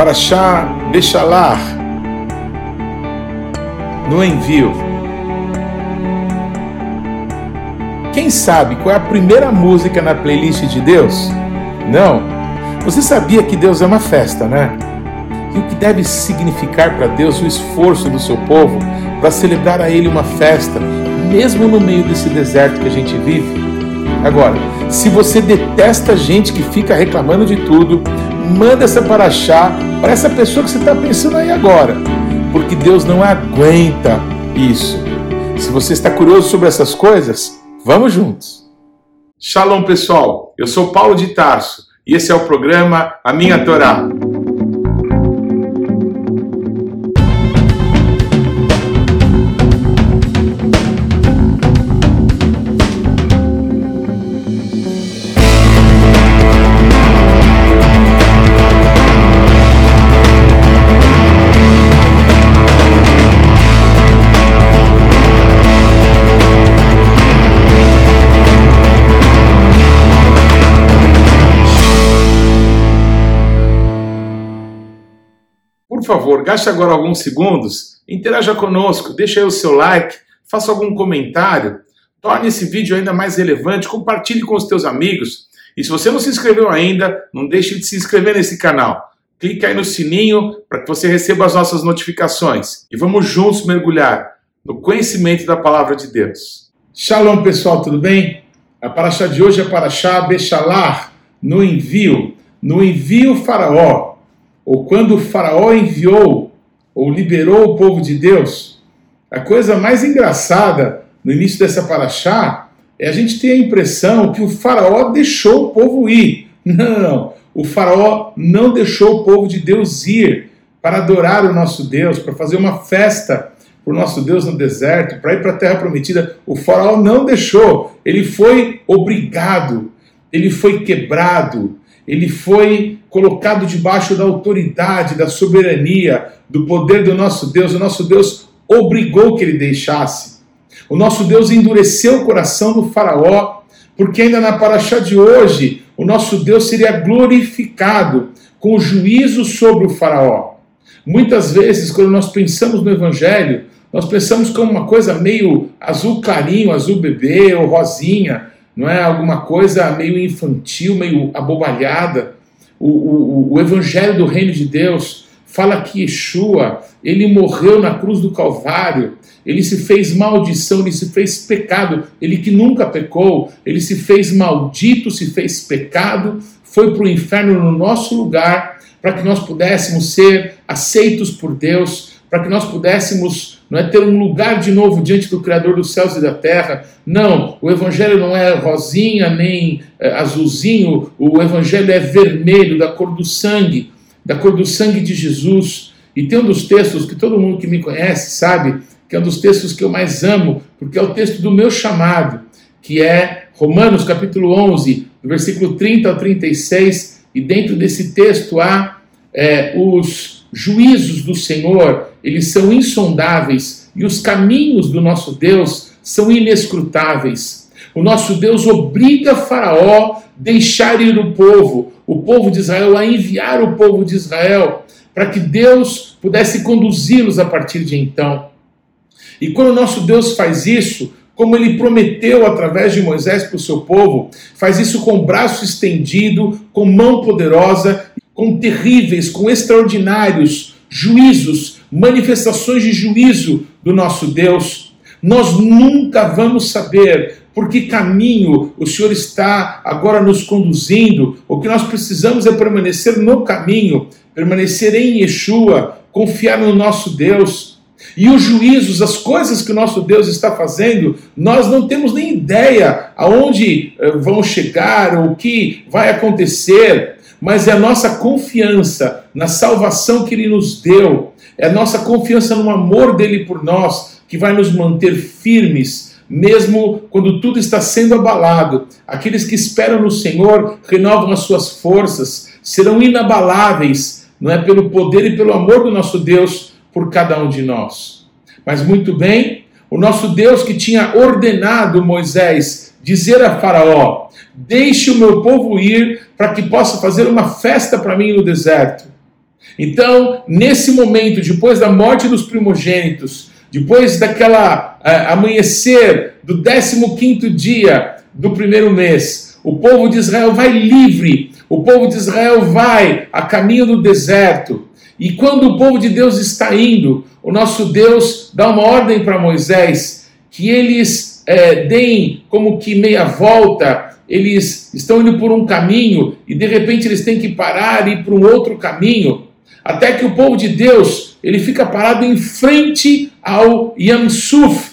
Paraxá Bechalar, no envio. Quem sabe qual é a primeira música na playlist de Deus? Não. Você sabia que Deus é uma festa, né? E o que deve significar para Deus o esforço do seu povo para celebrar a Ele uma festa, mesmo no meio desse deserto que a gente vive? Agora, se você detesta gente que fica reclamando de tudo, manda essa paraxá para essa pessoa que você está pensando aí agora, porque Deus não aguenta isso. Se você está curioso sobre essas coisas, vamos juntos. Shalom pessoal, eu sou Paulo de Tarso e esse é o programa A Minha Torá. Favor, gaste agora alguns segundos, interaja conosco, deixe aí o seu like, faça algum comentário, torne esse vídeo ainda mais relevante, compartilhe com os teus amigos. E se você não se inscreveu ainda, não deixe de se inscrever nesse canal. Clique aí no sininho para que você receba as nossas notificações. E vamos juntos mergulhar no conhecimento da palavra de Deus. Shalom, pessoal, tudo bem? A paraxá de hoje é paraxá Bechalar, no envio. No envio faraó, ou quando o Faraó enviou ou liberou o povo de Deus, a coisa mais engraçada no início dessa paraxá é a gente ter a impressão que o Faraó deixou o povo ir. Não, não. O Faraó não deixou o povo de Deus ir para adorar o nosso Deus, para fazer uma festa para o nosso Deus no deserto, para ir para a terra prometida. O Faraó não deixou, ele foi obrigado, ele foi quebrado, ele foi colocado debaixo da autoridade, da soberania, do poder do nosso Deus. O nosso Deus obrigou que ele deixasse. O nosso Deus endureceu o coração do Faraó, porque ainda na paraxá de hoje, o nosso Deus seria glorificado com o juízo sobre o Faraó. Muitas vezes, quando nós pensamos no Evangelho, nós pensamos como uma coisa meio azul clarinho, azul bebê ou rosinha, não é alguma coisa meio infantil, meio abobalhada. O, o, o Evangelho do Reino de Deus fala que Yeshua, ele morreu na cruz do Calvário, ele se fez maldição, ele se fez pecado, ele que nunca pecou, ele se fez maldito, se fez pecado, foi para o inferno no nosso lugar, para que nós pudéssemos ser aceitos por Deus, para que nós pudéssemos não é, ter um lugar de novo diante do Criador dos céus e da terra. Não, o Evangelho não é rosinha nem é, azulzinho, o Evangelho é vermelho, da cor do sangue, da cor do sangue de Jesus. E tem um dos textos que todo mundo que me conhece sabe que é um dos textos que eu mais amo, porque é o texto do meu chamado, que é Romanos capítulo 11, versículo 30 ao 36, e dentro desse texto há é, os juízos do Senhor, eles são insondáveis e os caminhos do nosso Deus são inescrutáveis. O nosso Deus obriga Faraó a deixar ir o povo, o povo de Israel, a enviar o povo de Israel, para que Deus pudesse conduzi-los a partir de então. E quando o nosso Deus faz isso, como ele prometeu através de Moisés para o seu povo, faz isso com braço estendido, com mão poderosa, com terríveis, com extraordinários juízos, manifestações de juízo do nosso Deus. Nós nunca vamos saber por que caminho o Senhor está agora nos conduzindo. O que nós precisamos é permanecer no caminho, permanecer em Yeshua, confiar no nosso Deus. E os juízos, as coisas que o nosso Deus está fazendo, nós não temos nem ideia aonde eh, vão chegar o que vai acontecer, mas é a nossa confiança na salvação que Ele nos deu, é a nossa confiança no amor dele por nós que vai nos manter firmes, mesmo quando tudo está sendo abalado. Aqueles que esperam no Senhor renovam as suas forças, serão inabaláveis, não é pelo poder e pelo amor do nosso Deus por cada um de nós. Mas muito bem, o nosso Deus que tinha ordenado Moisés dizer a Faraó: Deixe o meu povo ir para que possa fazer uma festa para mim no deserto. Então, nesse momento, depois da morte dos primogênitos, depois daquela uh, amanhecer do 15 dia do primeiro mês, o povo de Israel vai livre, o povo de Israel vai a caminho do deserto. E quando o povo de Deus está indo, o nosso Deus dá uma ordem para Moisés que eles é, deem como que meia volta, eles estão indo por um caminho e de repente eles têm que parar e ir para um outro caminho, até que o povo de Deus ele fica parado em frente ao Yamsuf.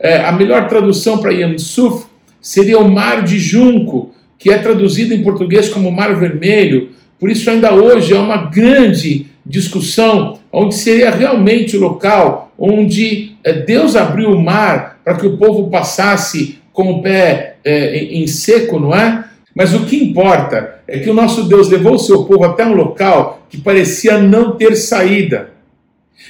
É, a melhor tradução para Yamsuf seria o Mar de Junco, que é traduzido em português como Mar Vermelho. Por isso ainda hoje é uma grande discussão onde seria realmente o local onde é, Deus abriu o mar para que o povo passasse com o pé é, em seco, não é? Mas o que importa é que o nosso Deus levou o seu povo até um local que parecia não ter saída.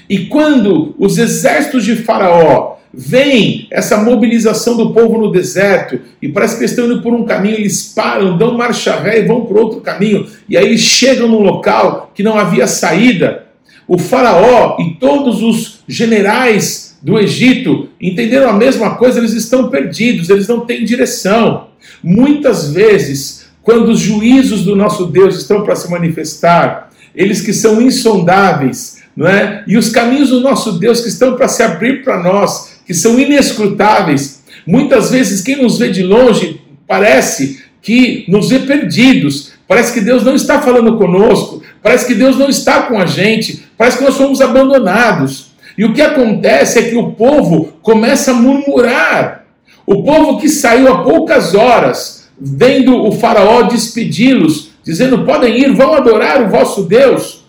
E quando os exércitos de Faraó veem essa mobilização do povo no deserto e parece que estão indo por um caminho, eles param, dão marcha ré e vão por outro caminho, e aí chegam num local que não havia saída. O Faraó e todos os generais do Egito entenderam a mesma coisa, eles estão perdidos, eles não têm direção. Muitas vezes, quando os juízos do nosso Deus estão para se manifestar, eles que são insondáveis, não é? E os caminhos do nosso Deus que estão para se abrir para nós, que são inescrutáveis. Muitas vezes quem nos vê de longe parece que nos vê perdidos, parece que Deus não está falando conosco, parece que Deus não está com a gente, parece que nós somos abandonados. E o que acontece é que o povo começa a murmurar. O povo que saiu há poucas horas, vendo o Faraó despedi-los, dizendo: podem ir, vão adorar o vosso Deus.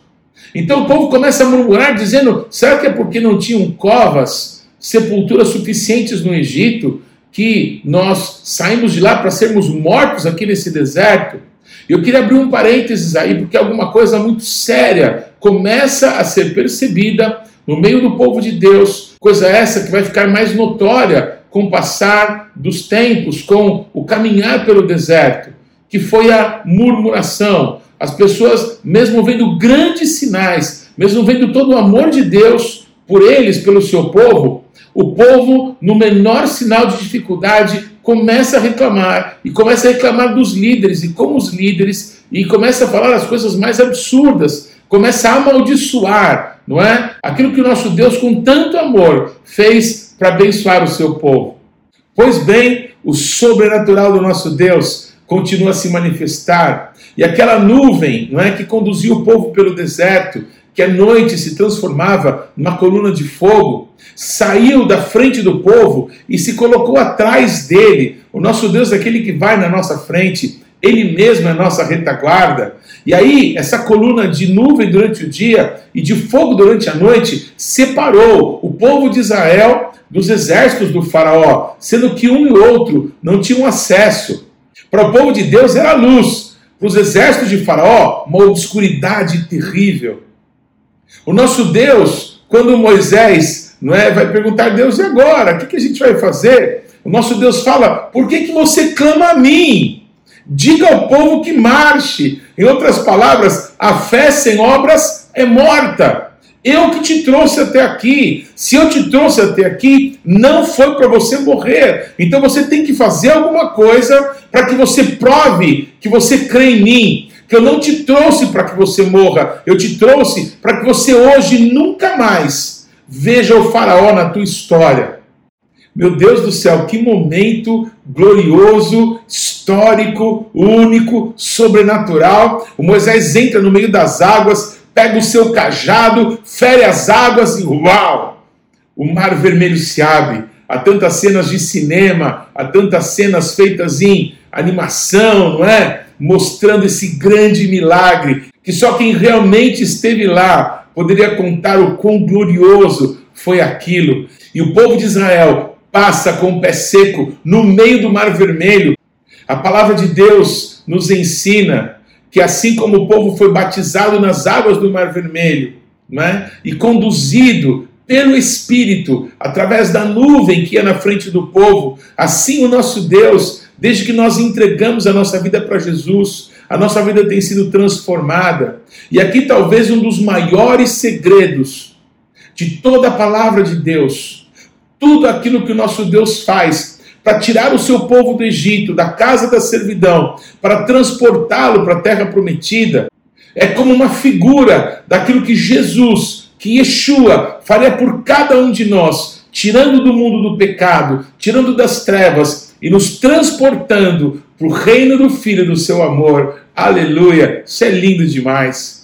Então o povo começa a murmurar, dizendo: será que é porque não tinham covas, sepulturas suficientes no Egito, que nós saímos de lá para sermos mortos aqui nesse deserto? Eu queria abrir um parênteses aí, porque alguma coisa muito séria começa a ser percebida no meio do povo de Deus, coisa essa que vai ficar mais notória com o passar dos tempos, com o caminhar pelo deserto, que foi a murmuração. As pessoas, mesmo vendo grandes sinais, mesmo vendo todo o amor de Deus por eles, pelo seu povo, o povo, no menor sinal de dificuldade, começa a reclamar e começa a reclamar dos líderes e como os líderes e começa a falar as coisas mais absurdas, começa a amaldiçoar, não é? Aquilo que o nosso Deus com tanto amor fez para abençoar o seu povo. Pois bem, o sobrenatural do nosso Deus continua a se manifestar. E aquela nuvem, não é, que conduzia o povo pelo deserto, que à noite se transformava numa coluna de fogo, saiu da frente do povo e se colocou atrás dele. O nosso Deus é aquele que vai na nossa frente, ele mesmo é a nossa retaguarda. E aí, essa coluna de nuvem durante o dia e de fogo durante a noite separou o povo de Israel dos exércitos do Faraó, sendo que um e outro não tinham acesso. Para o povo de Deus era luz, para os exércitos de Faraó, uma obscuridade terrível. O nosso Deus, quando Moisés não é, vai perguntar, Deus, e agora? O que, que a gente vai fazer? O nosso Deus fala, por que, que você clama a mim? Diga ao povo que marche. Em outras palavras, a fé sem obras é morta. Eu que te trouxe até aqui. Se eu te trouxe até aqui, não foi para você morrer. Então você tem que fazer alguma coisa para que você prove que você crê em mim. Que eu não te trouxe para que você morra. Eu te trouxe para que você hoje nunca mais veja o Faraó na tua história. Meu Deus do céu, que momento glorioso, histórico, único, sobrenatural. O Moisés entra no meio das águas pega o seu cajado, fere as águas e uau! O mar vermelho se abre. Há tantas cenas de cinema, há tantas cenas feitas em animação, não é? Mostrando esse grande milagre, que só quem realmente esteve lá poderia contar o quão glorioso foi aquilo. E o povo de Israel passa com o pé seco no meio do mar vermelho. A palavra de Deus nos ensina que assim como o povo foi batizado nas águas do Mar Vermelho, né, e conduzido pelo Espírito, através da nuvem que ia na frente do povo, assim o nosso Deus, desde que nós entregamos a nossa vida para Jesus, a nossa vida tem sido transformada. E aqui talvez um dos maiores segredos de toda a palavra de Deus, tudo aquilo que o nosso Deus faz para tirar o seu povo do Egito, da casa da servidão, para transportá-lo para a terra prometida, é como uma figura daquilo que Jesus, que Yeshua faria por cada um de nós, tirando do mundo do pecado, tirando das trevas e nos transportando para o reino do Filho do seu amor. Aleluia! Isso é lindo demais.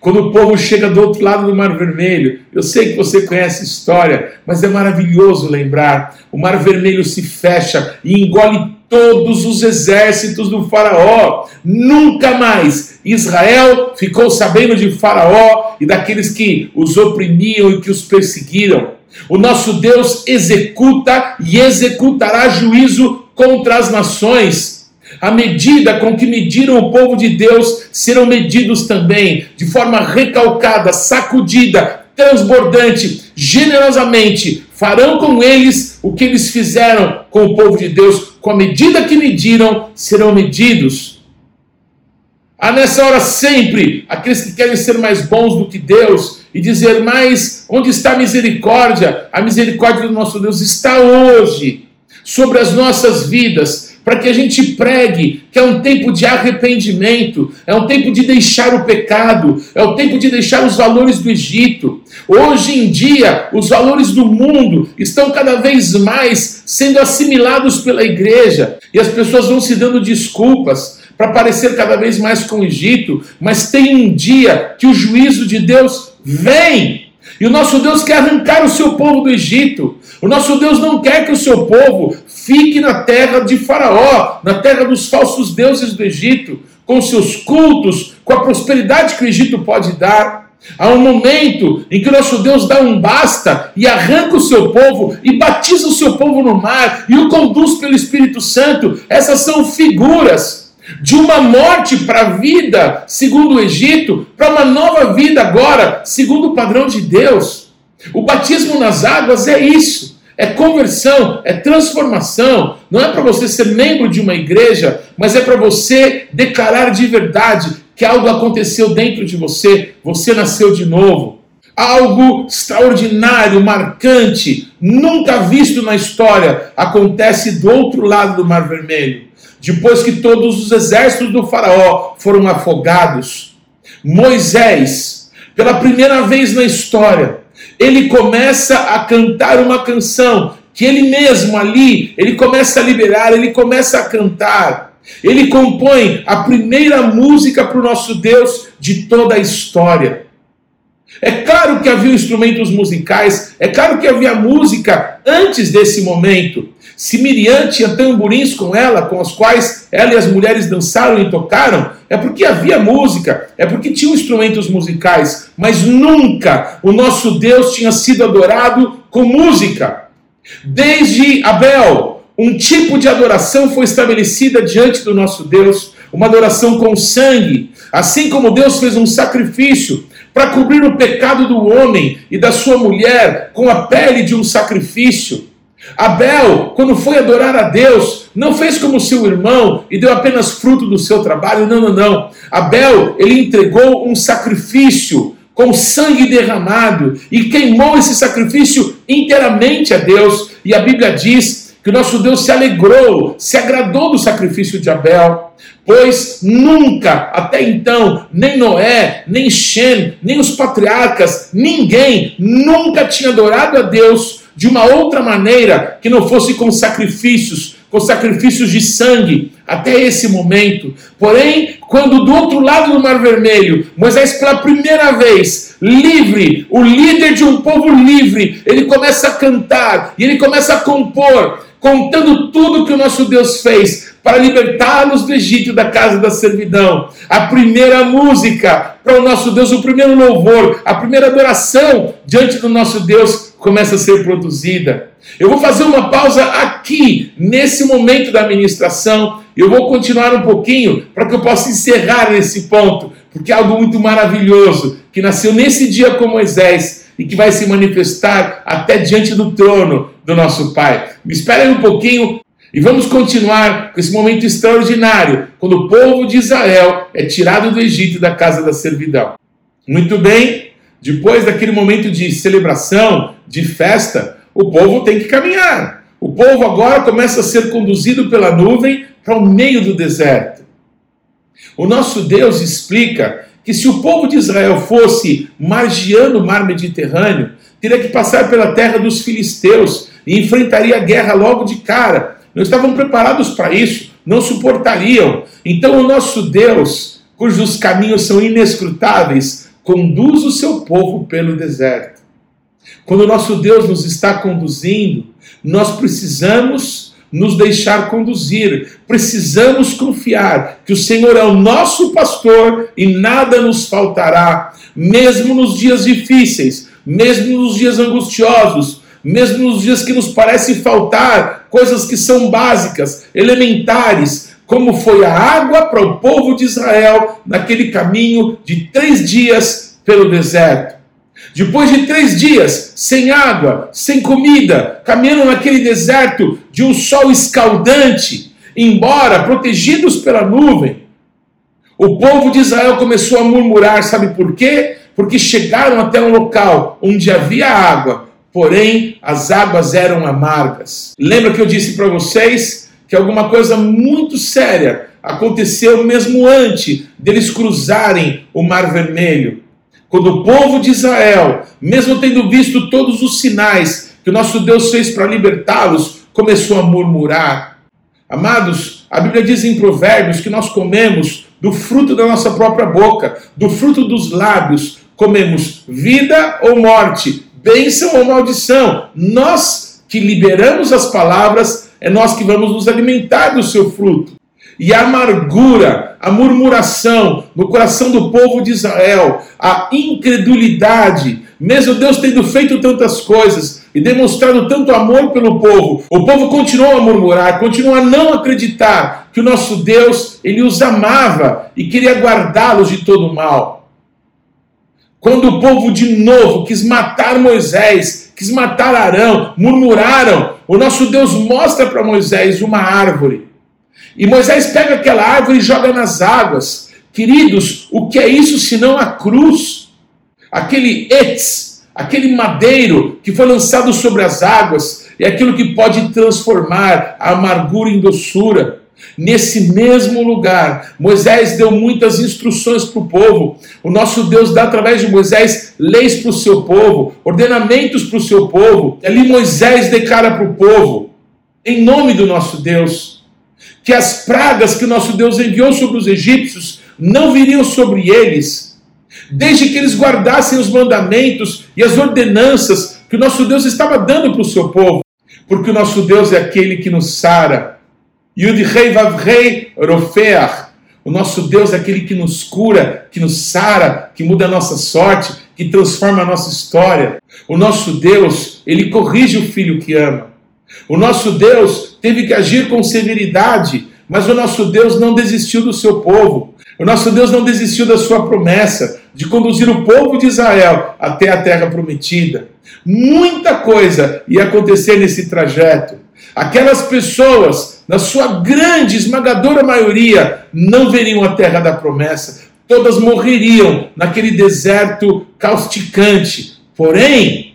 Quando o povo chega do outro lado do Mar Vermelho, eu sei que você conhece a história, mas é maravilhoso lembrar. O Mar Vermelho se fecha e engole todos os exércitos do Faraó. Nunca mais Israel ficou sabendo de Faraó e daqueles que os oprimiam e que os perseguiram. O nosso Deus executa e executará juízo contra as nações. A medida com que mediram o povo de Deus serão medidos também, de forma recalcada, sacudida, transbordante, generosamente. Farão com eles o que eles fizeram com o povo de Deus. Com a medida que mediram, serão medidos. Há nessa hora sempre aqueles que querem ser mais bons do que Deus e dizer, mas onde está a misericórdia? A misericórdia do nosso Deus está hoje sobre as nossas vidas para que a gente pregue que é um tempo de arrependimento, é um tempo de deixar o pecado, é o tempo de deixar os valores do Egito. Hoje em dia, os valores do mundo estão cada vez mais sendo assimilados pela igreja e as pessoas vão se dando desculpas para parecer cada vez mais com o Egito, mas tem um dia que o juízo de Deus vem. E o nosso Deus quer arrancar o seu povo do Egito. O nosso Deus não quer que o seu povo fique na terra de Faraó, na terra dos falsos deuses do Egito, com seus cultos, com a prosperidade que o Egito pode dar. Há um momento em que o nosso Deus dá um basta e arranca o seu povo e batiza o seu povo no mar e o conduz pelo Espírito Santo. Essas são figuras de uma morte para a vida, segundo o Egito, para uma nova vida agora, segundo o padrão de Deus. O batismo nas águas é isso é conversão, é transformação. Não é para você ser membro de uma igreja, mas é para você declarar de verdade que algo aconteceu dentro de você, você nasceu de novo. Algo extraordinário, marcante, nunca visto na história, acontece do outro lado do Mar Vermelho. Depois que todos os exércitos do Faraó foram afogados, Moisés, pela primeira vez na história, ele começa a cantar uma canção que ele mesmo ali, ele começa a liberar, ele começa a cantar. Ele compõe a primeira música para o nosso Deus de toda a história. É claro que havia instrumentos musicais, é claro que havia música antes desse momento. Se Miriam tinha tamborins com ela, com os quais ela e as mulheres dançaram e tocaram, é porque havia música, é porque tinham instrumentos musicais, mas nunca o nosso Deus tinha sido adorado com música. Desde Abel, um tipo de adoração foi estabelecida diante do nosso Deus, uma adoração com sangue, assim como Deus fez um sacrifício para cobrir o pecado do homem e da sua mulher com a pele de um sacrifício. Abel, quando foi adorar a Deus, não fez como seu irmão e deu apenas fruto do seu trabalho. Não, não, não. Abel, ele entregou um sacrifício com sangue derramado e queimou esse sacrifício inteiramente a Deus. E a Bíblia diz que nosso Deus se alegrou, se agradou do sacrifício de Abel, pois nunca, até então, nem Noé, nem Shem, nem os patriarcas, ninguém nunca tinha adorado a Deus de uma outra maneira que não fosse com sacrifícios, com sacrifícios de sangue, até esse momento. Porém, quando do outro lado do Mar Vermelho, Moisés pela primeira vez, livre, o líder de um povo livre, ele começa a cantar e ele começa a compor, contando tudo que o nosso Deus fez para libertá-los do Egito da casa da servidão. A primeira música para o nosso Deus, o primeiro louvor, a primeira adoração diante do nosso Deus começa a ser produzida. Eu vou fazer uma pausa aqui, nesse momento da ministração. Eu vou continuar um pouquinho para que eu possa encerrar esse ponto, porque é algo muito maravilhoso que nasceu nesse dia com Moisés e que vai se manifestar até diante do trono do nosso Pai. Me espere um pouquinho. E vamos continuar com esse momento extraordinário, quando o povo de Israel é tirado do Egito da casa da servidão. Muito bem, depois daquele momento de celebração, de festa, o povo tem que caminhar. O povo agora começa a ser conduzido pela nuvem para o meio do deserto. O nosso Deus explica que se o povo de Israel fosse margeando o mar Mediterrâneo, teria que passar pela terra dos filisteus e enfrentaria a guerra logo de cara. Não estavam preparados para isso, não suportariam. Então, o nosso Deus, cujos caminhos são inescrutáveis, conduz o seu povo pelo deserto. Quando o nosso Deus nos está conduzindo, nós precisamos nos deixar conduzir, precisamos confiar que o Senhor é o nosso pastor e nada nos faltará, mesmo nos dias difíceis, mesmo nos dias angustiosos, mesmo nos dias que nos parece faltar coisas que são básicas, elementares, como foi a água para o povo de Israel naquele caminho de três dias pelo deserto. Depois de três dias sem água, sem comida, caminhando naquele deserto de um sol escaldante, embora protegidos pela nuvem, o povo de Israel começou a murmurar, sabe por quê? Porque chegaram até um local onde havia água, porém as águas eram amargas. Lembra que eu disse para vocês que alguma coisa muito séria aconteceu mesmo antes deles cruzarem o Mar Vermelho? Quando o povo de Israel, mesmo tendo visto todos os sinais que o nosso Deus fez para libertá-los, começou a murmurar. Amados, a Bíblia diz em Provérbios que nós comemos do fruto da nossa própria boca, do fruto dos lábios, comemos vida ou morte, bênção ou maldição. Nós que liberamos as palavras, é nós que vamos nos alimentar do seu fruto. E a amargura, a murmuração no coração do povo de Israel, a incredulidade, mesmo Deus tendo feito tantas coisas e demonstrado tanto amor pelo povo, o povo continuou a murmurar, continuou a não acreditar que o nosso Deus, ele os amava e queria guardá-los de todo mal. Quando o povo de novo quis matar Moisés, quis matar Arão, murmuraram, o nosso Deus mostra para Moisés uma árvore e Moisés pega aquela árvore e joga nas águas. Queridos, o que é isso senão a cruz? Aquele etz, aquele madeiro que foi lançado sobre as águas, é aquilo que pode transformar a amargura em doçura. Nesse mesmo lugar, Moisés deu muitas instruções para o povo. O nosso Deus dá através de Moisés leis para o seu povo, ordenamentos para o seu povo. Ali Moisés declara para o povo, em nome do nosso Deus, que as pragas que o nosso Deus enviou sobre os egípcios não viriam sobre eles, desde que eles guardassem os mandamentos e as ordenanças que o nosso Deus estava dando para o seu povo, porque o nosso Deus é aquele que nos sara. Yud Rei Rei Rofeach. O nosso Deus é aquele que nos cura, que nos sara, que muda a nossa sorte, que transforma a nossa história. O nosso Deus, ele corrige o filho que ama. O nosso Deus teve que agir com severidade, mas o nosso Deus não desistiu do seu povo. O nosso Deus não desistiu da sua promessa de conduzir o povo de Israel até a terra prometida. Muita coisa ia acontecer nesse trajeto. Aquelas pessoas, na sua grande, esmagadora maioria, não veriam a terra da promessa. Todas morreriam naquele deserto causticante. Porém,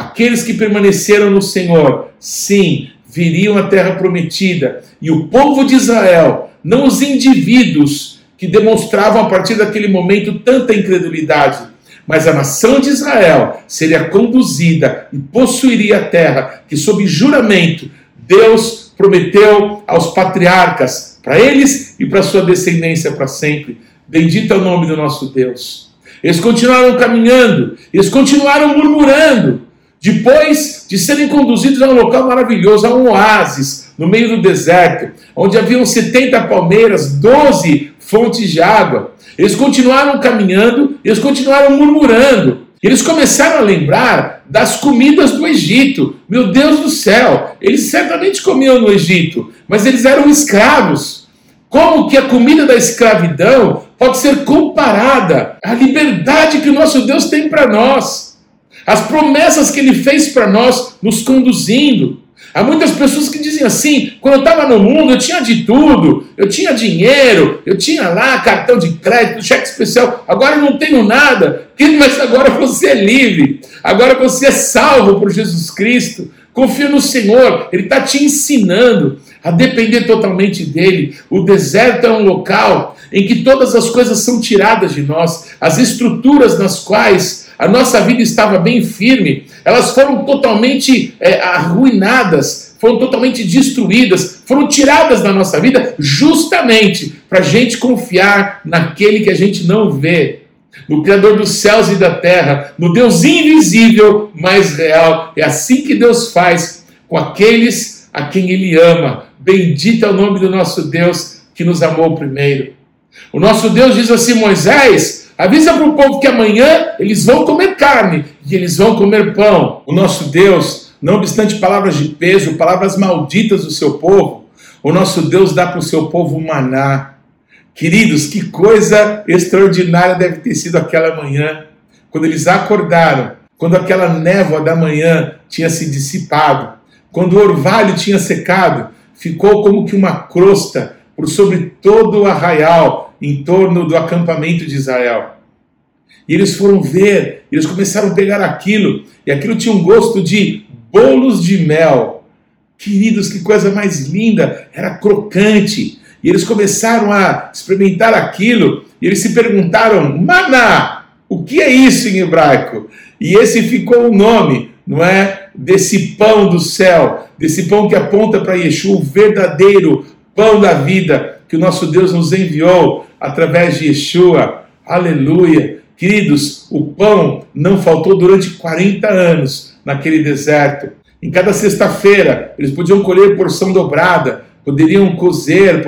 Aqueles que permaneceram no Senhor, sim, viriam à terra prometida. E o povo de Israel, não os indivíduos que demonstravam a partir daquele momento tanta incredulidade, mas a nação de Israel seria conduzida e possuiria a terra que, sob juramento, Deus prometeu aos patriarcas, para eles e para sua descendência para sempre. Bendito é o nome do nosso Deus. Eles continuaram caminhando, eles continuaram murmurando, depois de serem conduzidos a um local maravilhoso, a um oásis, no meio do deserto, onde haviam 70 palmeiras, 12 fontes de água, eles continuaram caminhando, eles continuaram murmurando. Eles começaram a lembrar das comidas do Egito. Meu Deus do céu, eles certamente comiam no Egito, mas eles eram escravos. Como que a comida da escravidão pode ser comparada à liberdade que o nosso Deus tem para nós? as promessas que ele fez para nós, nos conduzindo. Há muitas pessoas que dizem assim: quando eu estava no mundo, eu tinha de tudo, eu tinha dinheiro, eu tinha lá cartão de crédito, cheque especial, agora eu não tenho nada. Mas agora você é livre, agora você é salvo por Jesus Cristo. Confia no Senhor, Ele está te ensinando a depender totalmente dele. O deserto é um local em que todas as coisas são tiradas de nós, as estruturas nas quais a nossa vida estava bem firme, elas foram totalmente é, arruinadas, foram totalmente destruídas, foram tiradas da nossa vida, justamente para a gente confiar naquele que a gente não vê, no Criador dos céus e da terra, no Deus invisível, mas real. É assim que Deus faz com aqueles a quem Ele ama. Bendito é o nome do nosso Deus que nos amou primeiro. O nosso Deus diz assim: Moisés, Avisa para o povo que amanhã eles vão comer carne e eles vão comer pão. O nosso Deus, não obstante palavras de peso, palavras malditas do seu povo, o nosso Deus dá para o seu povo maná. Queridos, que coisa extraordinária deve ter sido aquela manhã, quando eles acordaram, quando aquela névoa da manhã tinha se dissipado, quando o orvalho tinha secado, ficou como que uma crosta por sobre todo o arraial, em torno do acampamento de Israel. E eles foram ver, eles começaram a pegar aquilo, e aquilo tinha um gosto de bolos de mel. Queridos, que coisa mais linda! Era crocante. E eles começaram a experimentar aquilo, e eles se perguntaram: maná, o que é isso em hebraico? E esse ficou o nome, não é? Desse pão do céu, desse pão que aponta para Yeshua, o verdadeiro pão da vida que o nosso Deus nos enviou através de Yeshua. Aleluia. Queridos, o pão não faltou durante 40 anos naquele deserto. Em cada sexta-feira, eles podiam colher porção dobrada, poderiam cozer,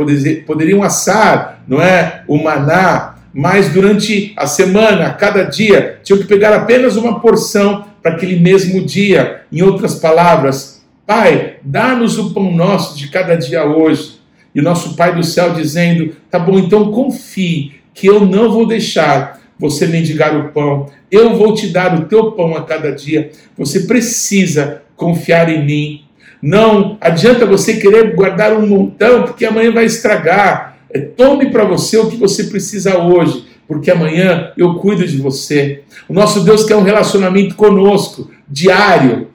poderiam assar, não é? O maná, mas durante a semana, a cada dia, tinham que pegar apenas uma porção para aquele mesmo dia. Em outras palavras, Pai, dá-nos o pão nosso de cada dia hoje. E o nosso Pai do céu dizendo: tá bom, então confie que eu não vou deixar você mendigar o pão, eu vou te dar o teu pão a cada dia. Você precisa confiar em mim. Não adianta você querer guardar um montão, porque amanhã vai estragar. É, tome para você o que você precisa hoje, porque amanhã eu cuido de você. O nosso Deus quer um relacionamento conosco, diário.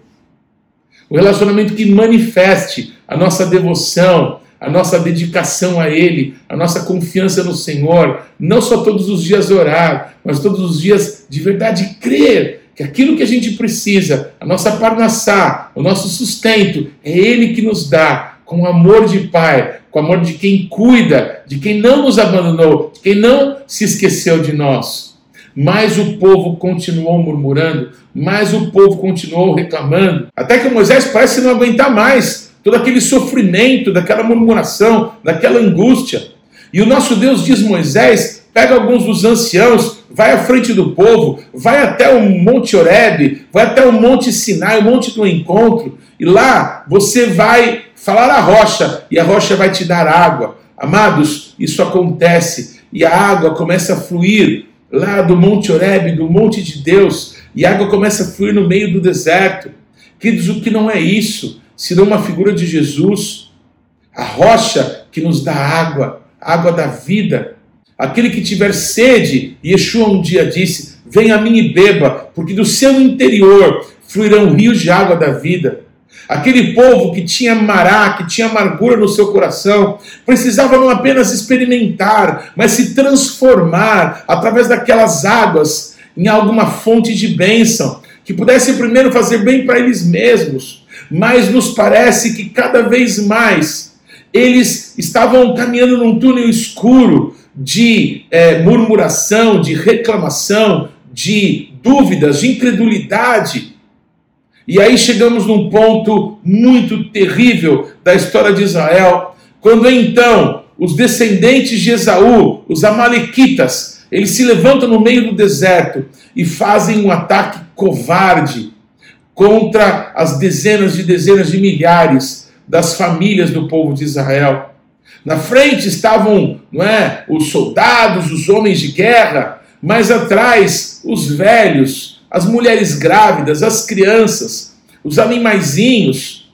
Um relacionamento que manifeste a nossa devoção, a nossa dedicação a Ele, a nossa confiança no Senhor, não só todos os dias orar, mas todos os dias de verdade crer que aquilo que a gente precisa, a nossa parnassá, o nosso sustento, é Ele que nos dá, com amor de Pai, com amor de quem cuida, de quem não nos abandonou, de quem não se esqueceu de nós. Mas o povo continuou murmurando, mas o povo continuou reclamando, até que Moisés parece não aguentar mais todo aquele sofrimento, daquela murmuração, daquela angústia. E o nosso Deus diz Moisés: pega alguns dos anciãos, vai à frente do povo, vai até o Monte Oreb, vai até o Monte Sinai, o Monte do Encontro, e lá você vai falar a rocha, e a rocha vai te dar água. Amados, isso acontece, e a água começa a fluir lá do Monte Oreb, do Monte de Deus, e a água começa a fluir no meio do deserto. Queridos, o que não é isso? Senão uma figura de Jesus, a rocha que nos dá água, água da vida. Aquele que tiver sede, Yeshua um dia disse: Venha a mim e beba, porque do seu interior fluirão rios de água da vida. Aquele povo que tinha mará, que tinha amargura no seu coração, precisava não apenas experimentar, mas se transformar através daquelas águas em alguma fonte de bênção, que pudesse primeiro fazer bem para eles mesmos, mas nos parece que cada vez mais eles estavam caminhando num túnel escuro de é, murmuração, de reclamação, de dúvidas, de incredulidade. E aí chegamos num ponto muito terrível da história de Israel, quando então os descendentes de Esaú, os amalequitas, eles se levantam no meio do deserto e fazem um ataque covarde contra as dezenas de dezenas de milhares das famílias do povo de Israel. Na frente estavam, não é, os soldados, os homens de guerra, mais atrás os velhos, as mulheres grávidas, as crianças, os animaizinhos.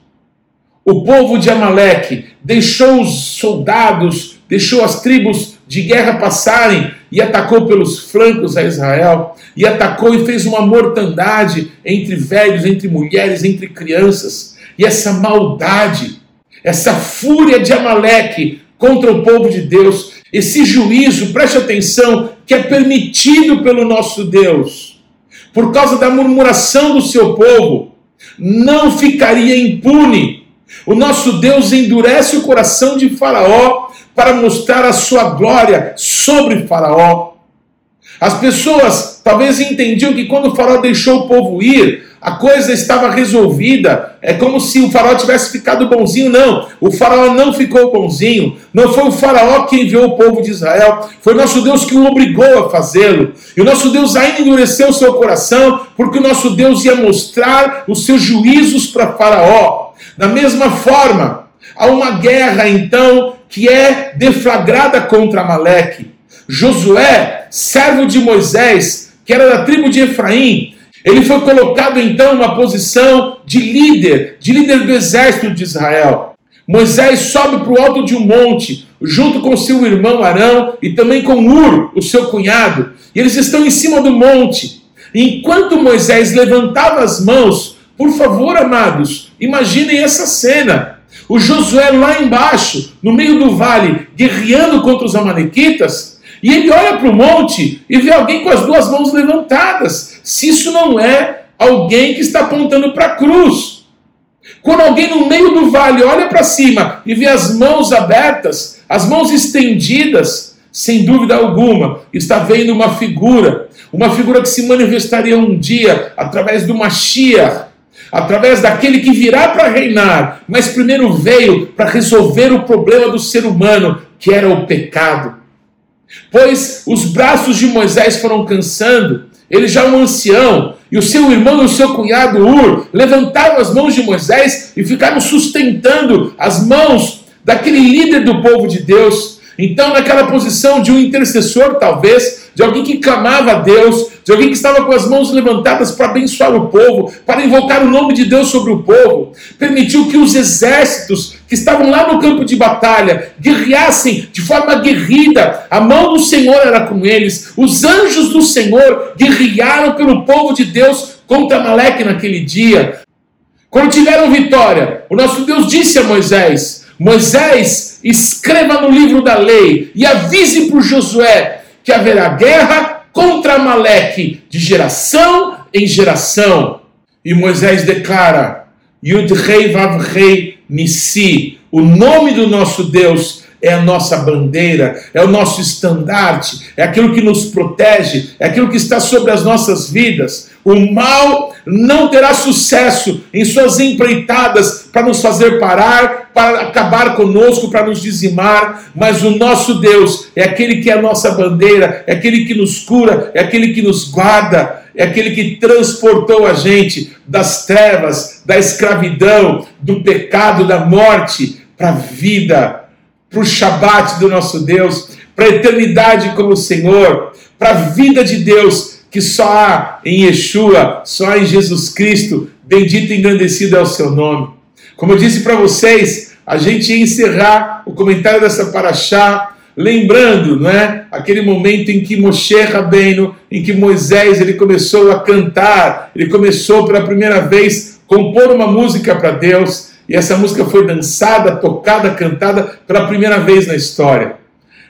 o povo de Amaleque deixou os soldados, deixou as tribos de guerra passarem e atacou pelos flancos a Israel, e atacou e fez uma mortandade entre velhos, entre mulheres, entre crianças. E essa maldade, essa fúria de Amaleque contra o povo de Deus, esse juízo, preste atenção, que é permitido pelo nosso Deus, por causa da murmuração do seu povo, não ficaria impune. O nosso Deus endurece o coração de Faraó para mostrar a sua glória sobre Faraó. As pessoas talvez entendiam que quando o Faraó deixou o povo ir, a coisa estava resolvida. É como se o faraó tivesse ficado bonzinho. Não, o faraó não ficou bonzinho. Não foi o faraó que enviou o povo de Israel. Foi o nosso Deus que o obrigou a fazê-lo. E o nosso Deus ainda endureceu o seu coração, porque o nosso Deus ia mostrar os seus juízos para faraó. Da mesma forma, há uma guerra então que é deflagrada contra Amaleque. Josué, servo de Moisés, que era da tribo de Efraim, ele foi colocado então numa posição de líder, de líder do exército de Israel. Moisés sobe para o alto de um monte, junto com seu irmão Arão e também com Ur, o seu cunhado, e eles estão em cima do monte. Enquanto Moisés levantava as mãos, por favor, amados, imaginem essa cena. O Josué lá embaixo, no meio do vale, guerreando contra os amalequitas, e ele olha para o monte e vê alguém com as duas mãos levantadas. Se isso não é alguém que está apontando para a cruz. Quando alguém no meio do vale olha para cima e vê as mãos abertas, as mãos estendidas, sem dúvida alguma, está vendo uma figura, uma figura que se manifestaria um dia através do Mashiach, através daquele que virá para reinar, mas primeiro veio para resolver o problema do ser humano, que era o pecado. Pois os braços de Moisés foram cansando, ele já é um ancião, e o seu irmão e o seu cunhado Ur levantaram as mãos de Moisés e ficaram sustentando as mãos daquele líder do povo de Deus. Então, naquela posição de um intercessor, talvez, de alguém que clamava a Deus, de alguém que estava com as mãos levantadas para abençoar o povo, para invocar o nome de Deus sobre o povo. Permitiu que os exércitos que estavam lá no campo de batalha guerreassem de forma aguerrida. A mão do Senhor era com eles. Os anjos do Senhor guerrearam pelo povo de Deus contra Amaleque naquele dia. Quando tiveram vitória, o nosso Deus disse a Moisés: Moisés, escreva no livro da lei e avise para Josué que haverá guerra contra Amaleque de geração em geração. E Moisés declara: Yud Rei Vav Rei Nissi, o nome do nosso Deus é a nossa bandeira, é o nosso estandarte, é aquilo que nos protege, é aquilo que está sobre as nossas vidas. O mal não terá sucesso em suas empreitadas para nos fazer parar, para acabar conosco, para nos dizimar, mas o nosso Deus é aquele que é a nossa bandeira, é aquele que nos cura, é aquele que nos guarda, é aquele que transportou a gente das trevas, da escravidão, do pecado, da morte para a vida para o Shabat do nosso Deus, para a eternidade com o Senhor, para a vida de Deus que só há em Yeshua, só há em Jesus Cristo, bendito e engrandecido é o seu nome. Como eu disse para vocês, a gente ia encerrar o comentário dessa paraxá, lembrando, não é, aquele momento em que Moshe Rabbeinu, em que Moisés ele começou a cantar, ele começou pela primeira vez compor uma música para Deus, e essa música foi dançada, tocada, cantada pela primeira vez na história.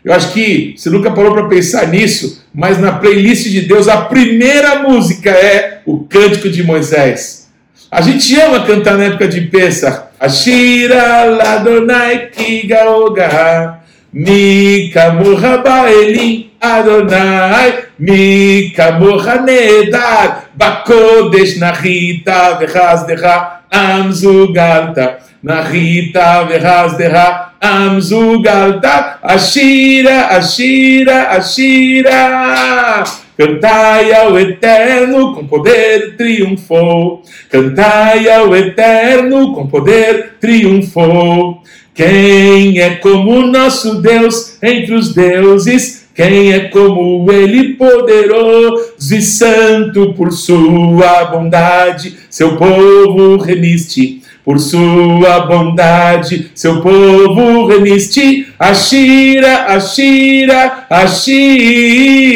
Eu acho que você nunca parou para pensar nisso, mas na playlist de Deus a primeira música é o Cântico de Moisés. A gente ama cantar na época de Pesach. Ashira ladonai kigaoga mika Elim Adonai mika nedar bakodesh nachita vechazdecha Amzugalta, Narita Verhazdeha, Amzugalta, Ashira, Ashira, Ashira. Cantai ao Eterno com poder triunfou. Cantai ao Eterno com poder triunfou. Quem é como nosso Deus entre os deuses? Quem é como ele, poderoso e santo por sua bondade, seu povo remiste. Por sua bondade, seu povo remiste. Ashira, Ashira, Ashira.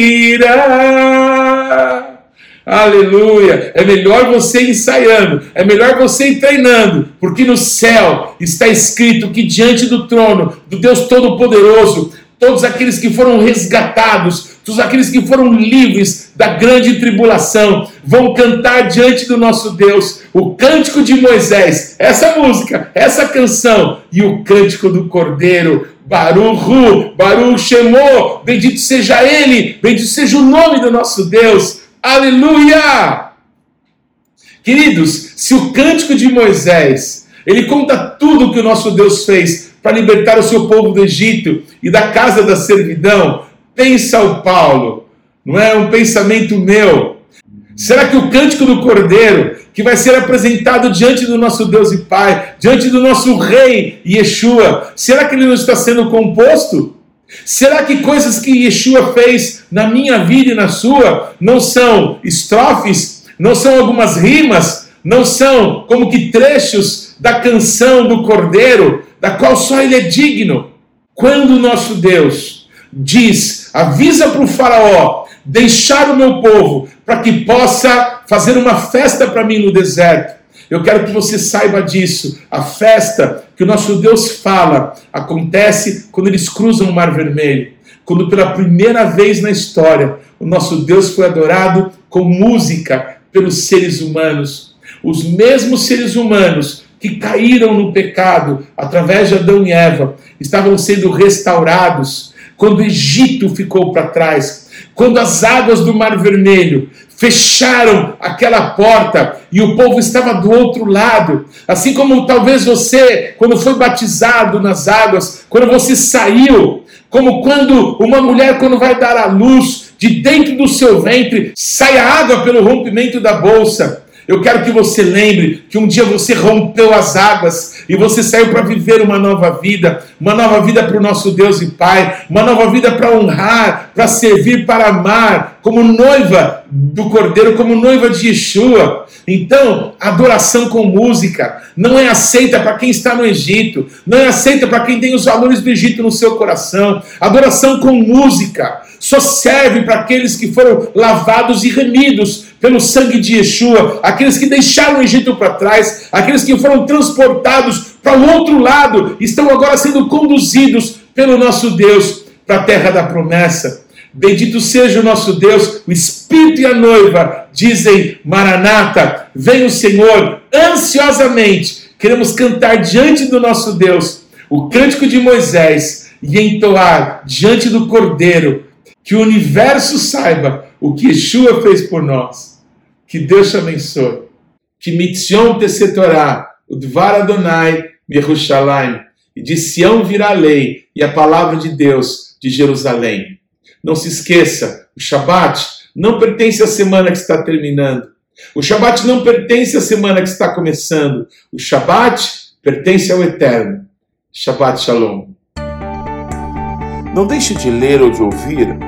Aleluia! É melhor você ensaiando, é melhor você treinando, porque no céu está escrito que diante do trono do Deus Todo-Poderoso, todos aqueles que foram resgatados, todos aqueles que foram livres da grande tribulação, vão cantar diante do nosso Deus o cântico de Moisés, essa música, essa canção e o cântico do Cordeiro. Baruch, Baruch Shemô, bendito seja ele, bendito seja o nome do nosso Deus. Aleluia! Queridos, se o cântico de Moisés, ele conta tudo que o nosso Deus fez para libertar o seu povo do Egito e da casa da servidão, pensa o Paulo, não é um pensamento meu. Será que o cântico do Cordeiro, que vai ser apresentado diante do nosso Deus e Pai, diante do nosso Rei Yeshua, será que ele não está sendo composto? Será que coisas que Yeshua fez na minha vida e na sua não são estrofes, não são algumas rimas, não são como que trechos da canção do Cordeiro, da qual só ele é digno? Quando o nosso Deus diz, avisa para o Faraó, deixar o meu povo, para que possa fazer uma festa para mim no deserto. Eu quero que você saiba disso. A festa que o nosso Deus fala acontece quando eles cruzam o Mar Vermelho. Quando pela primeira vez na história o nosso Deus foi adorado com música pelos seres humanos. Os mesmos seres humanos que caíram no pecado através de Adão e Eva estavam sendo restaurados quando o Egito ficou para trás, quando as águas do Mar Vermelho fecharam aquela porta e o povo estava do outro lado. Assim como talvez você, quando foi batizado nas águas, quando você saiu, como quando uma mulher, quando vai dar à luz, de dentro do seu ventre, sai a água pelo rompimento da bolsa. Eu quero que você lembre que um dia você rompeu as águas e você saiu para viver uma nova vida, uma nova vida para o nosso Deus e Pai, uma nova vida para honrar, para servir, para amar, como noiva do Cordeiro, como noiva de Yeshua. Então, adoração com música não é aceita para quem está no Egito, não é aceita para quem tem os valores do Egito no seu coração. Adoração com música só serve para aqueles que foram lavados e remidos pelo sangue de Yeshua, aqueles que deixaram o Egito para trás, aqueles que foram transportados para o outro lado, estão agora sendo conduzidos pelo nosso Deus para a terra da promessa. Bendito seja o nosso Deus, o Espírito e a noiva dizem: Maranata, vem o Senhor, ansiosamente. Queremos cantar diante do nosso Deus o cântico de Moisés e entoar diante do Cordeiro que o universo saiba o que Yeshua fez por nós. Que Deus te abençoe. Que mitzion tesetorá, o dvar Adonai, Yerushalayim. E de Sião virá a lei e a palavra de Deus de Jerusalém. Não se esqueça, o Shabat não pertence à semana que está terminando. O Shabat não pertence à semana que está começando. O Shabat pertence ao Eterno. Shabbat Shalom. Não deixe de ler ou de ouvir